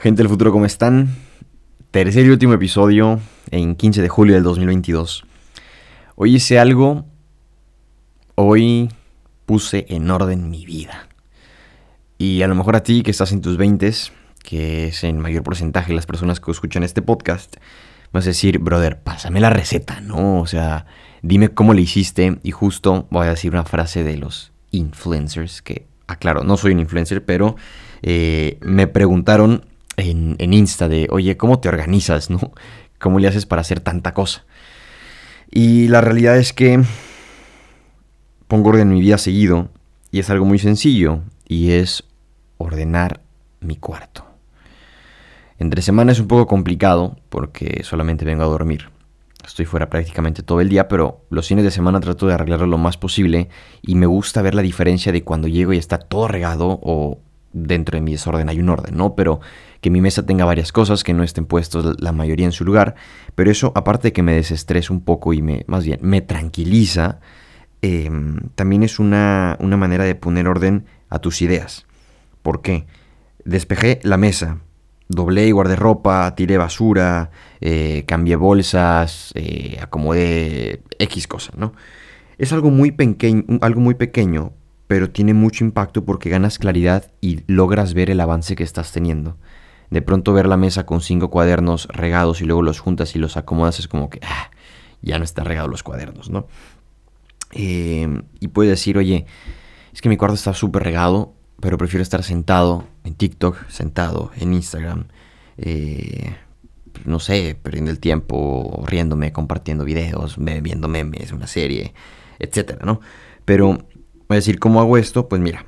Gente del futuro, ¿cómo están? Tercer y último episodio en 15 de julio del 2022. Hoy hice algo, hoy puse en orden mi vida. Y a lo mejor a ti que estás en tus 20, que es en mayor porcentaje las personas que escuchan este podcast, vas a decir, brother, pásame la receta, ¿no? O sea, dime cómo le hiciste y justo voy a decir una frase de los influencers que, aclaro, no soy un influencer, pero eh, me preguntaron en, Insta de, oye, ¿cómo te organizas, no? ¿Cómo le haces para hacer tanta cosa? Y la realidad es que pongo orden en mi vida seguido y es algo muy sencillo y es ordenar mi cuarto. Entre semana es un poco complicado porque solamente vengo a dormir. Estoy fuera prácticamente todo el día, pero los fines de semana trato de arreglarlo lo más posible y me gusta ver la diferencia de cuando llego y está todo regado o dentro de mi desorden hay un orden, ¿no? Pero que mi mesa tenga varias cosas, que no estén puestos la mayoría en su lugar, pero eso aparte de que me desestresa un poco y me, más bien, me tranquiliza, em, también es una, una manera de poner orden a tus ideas. ¿Por qué? Despejé la mesa, doblé y guardé ropa, tiré basura, eh, cambié bolsas, eh, acomodé X cosas, ¿no? Es algo muy, algo muy pequeño, pero tiene mucho impacto porque ganas claridad y logras ver el avance que estás teniendo. De pronto ver la mesa con cinco cuadernos regados y luego los juntas y los acomodas es como que ah, ya no están regados los cuadernos, ¿no? Em, y puedes decir, oye, es que mi cuarto está súper regado, pero prefiero estar sentado en TikTok, sentado en Instagram, eh, no sé, perdiendo el tiempo, riéndome, compartiendo videos, viendo memes, una serie, etcétera, ¿no? Pero a decir, ¿cómo hago esto? Pues mira,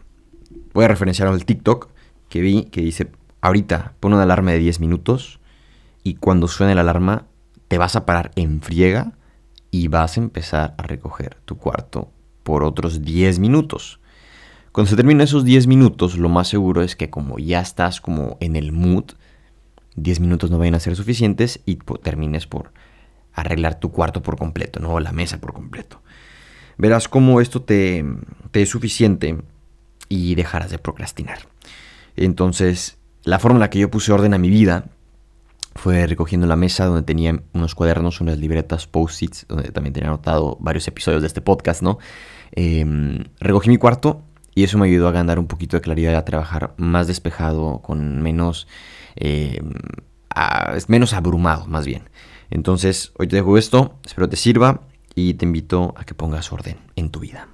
voy a referenciar al TikTok que vi que dice, ahorita pon una alarma de 10 minutos y cuando suene la alarma te vas a parar en friega y vas a empezar a recoger tu cuarto por otros 10 minutos. Cuando se terminen esos 10 minutos, lo más seguro es que como ya estás como en el mood, 10 minutos no vayan a ser suficientes y termines por arreglar tu cuarto por completo, no la mesa por completo verás cómo esto te, es suficiente y dejarás de procrastinar. Entonces, la forma en la que yo puse orden a mi vida fue recogiendo la mesa donde tenía unos cuadernos, unas libretas, post-its, donde también tenía anotado varios episodios de este podcast, ¿no? Em, recogí mi cuarto y eso me ayudó a ganar un poquito de claridad, a trabajar más despejado, con menos, em, menos abrumado, más bien. Entonces, hoy te dejo esto, espero te sirva y te invito a que pongas orden en tu vida.